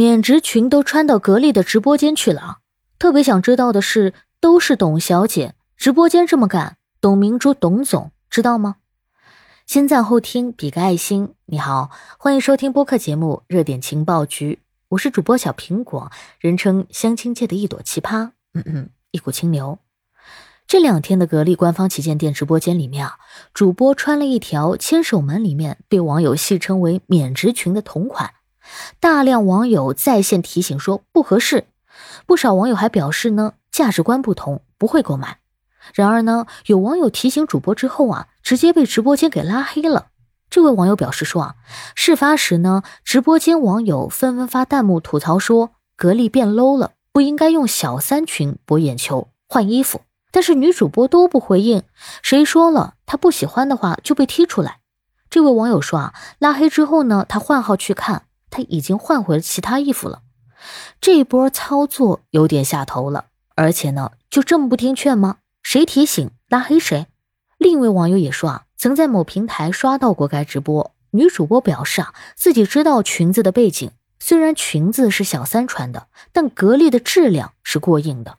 免职群都穿到格力的直播间去了。特别想知道的是，都是董小姐直播间这么干，董明珠董总知道吗？先赞后听，比个爱心。你好，欢迎收听播客节目《热点情报局》，我是主播小苹果，人称相亲界的一朵奇葩，嗯嗯，一股清流。这两天的格力官方旗舰店直播间里面啊，主播穿了一条千手门里面被网友戏称为免职裙的同款，大量网友在线提醒说不合适，不少网友还表示呢价值观不同不会购买。然而呢，有网友提醒主播之后啊，直接被直播间给拉黑了。这位网友表示说啊，事发时呢，直播间网友纷纷发弹幕吐槽说格力变 low 了，不应该用小三裙博眼球，换衣服。但是女主播都不回应，谁说了她不喜欢的话就被踢出来？这位网友说啊，拉黑之后呢，他换号去看，他已经换回了其他衣服了。这波操作有点下头了，而且呢，就这么不听劝吗？谁提醒拉黑谁？另一位网友也说啊，曾在某平台刷到过该直播，女主播表示啊，自己知道裙子的背景，虽然裙子是小三穿的，但格力的质量是过硬的。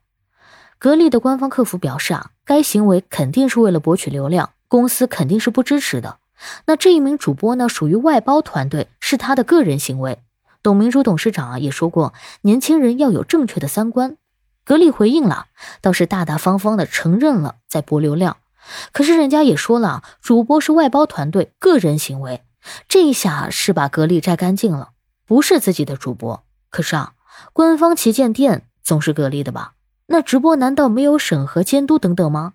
格力的官方客服表示啊，该行为肯定是为了博取流量，公司肯定是不支持的。那这一名主播呢，属于外包团队，是他的个人行为。董明珠董事长啊也说过，年轻人要有正确的三观。格力回应了，倒是大大方方的承认了在博流量。可是人家也说了，主播是外包团队个人行为，这一下是把格力摘干净了，不是自己的主播。可是啊，官方旗舰店总是格力的吧？那直播难道没有审核监督等等吗？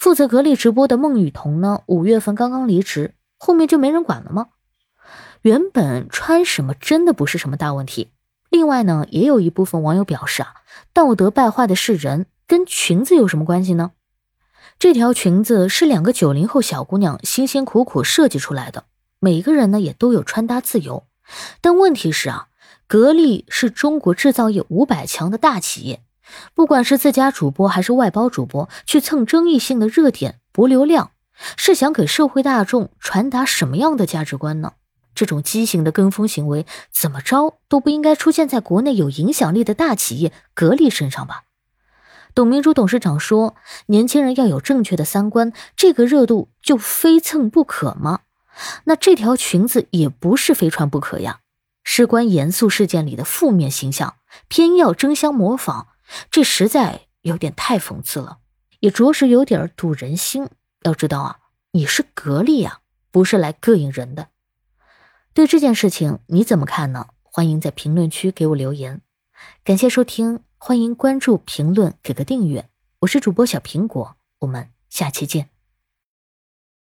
负责格力直播的孟雨桐呢？五月份刚刚离职，后面就没人管了吗？原本穿什么真的不是什么大问题。另外呢，也有一部分网友表示啊，道德败坏的是人，跟裙子有什么关系呢？这条裙子是两个九零后小姑娘辛辛苦苦设计出来的，每个人呢也都有穿搭自由。但问题是啊，格力是中国制造业五百强的大企业。不管是自家主播还是外包主播，去蹭争议性的热点博流量，是想给社会大众传达什么样的价值观呢？这种畸形的跟风行为，怎么着都不应该出现在国内有影响力的大企业格力身上吧？董明珠董事长说：“年轻人要有正确的三观，这个热度就非蹭不可吗？那这条裙子也不是非穿不可呀，事关严肃事件里的负面形象，偏要争相模仿。”这实在有点太讽刺了，也着实有点堵人心。要知道啊，你是格力啊，不是来膈应人的。对这件事情你怎么看呢？欢迎在评论区给我留言。感谢收听，欢迎关注、评论、给个订阅。我是主播小苹果，我们下期见。